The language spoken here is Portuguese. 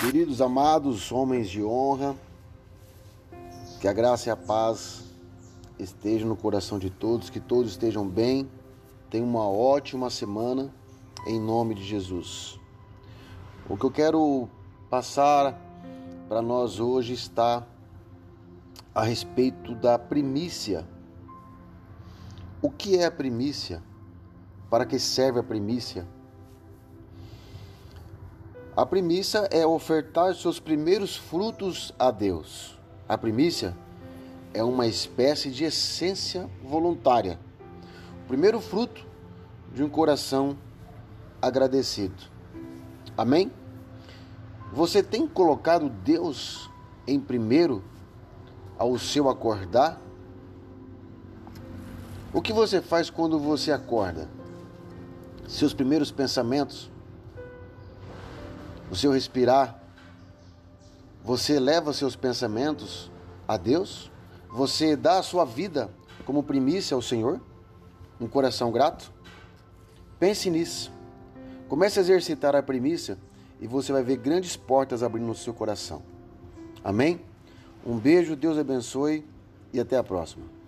Queridos amados homens de honra, que a graça e a paz estejam no coração de todos, que todos estejam bem, tenham uma ótima semana, em nome de Jesus. O que eu quero passar para nós hoje está a respeito da primícia. O que é a primícia? Para que serve a primícia? A primícia é ofertar seus primeiros frutos a Deus. A primícia é uma espécie de essência voluntária. O primeiro fruto de um coração agradecido. Amém? Você tem colocado Deus em primeiro ao seu acordar? O que você faz quando você acorda? Seus primeiros pensamentos o seu respirar, você leva seus pensamentos a Deus? Você dá a sua vida como primícia ao Senhor? Um coração grato? Pense nisso. Comece a exercitar a primícia e você vai ver grandes portas abrindo no seu coração. Amém? Um beijo, Deus abençoe e até a próxima.